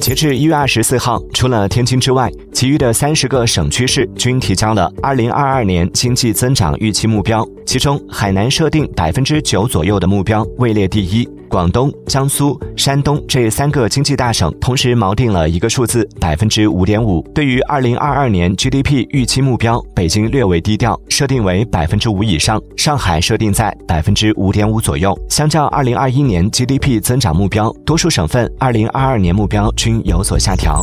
截至一月二十四号，除了天津之外，其余的三十个省区市均提交了二零二二年经济增长预期目标。其中，海南设定百分之九左右的目标，位列第一。广东、江苏、山东这三个经济大省同时锚定了一个数字百分之五点五。对于二零二二年 GDP 预期目标，北京略为低调，设定为百分之五以上；上海设定在百分之五点五左右。相较二零二一年 GDP 增长目标，多数省份二零二二年目标均有所下调。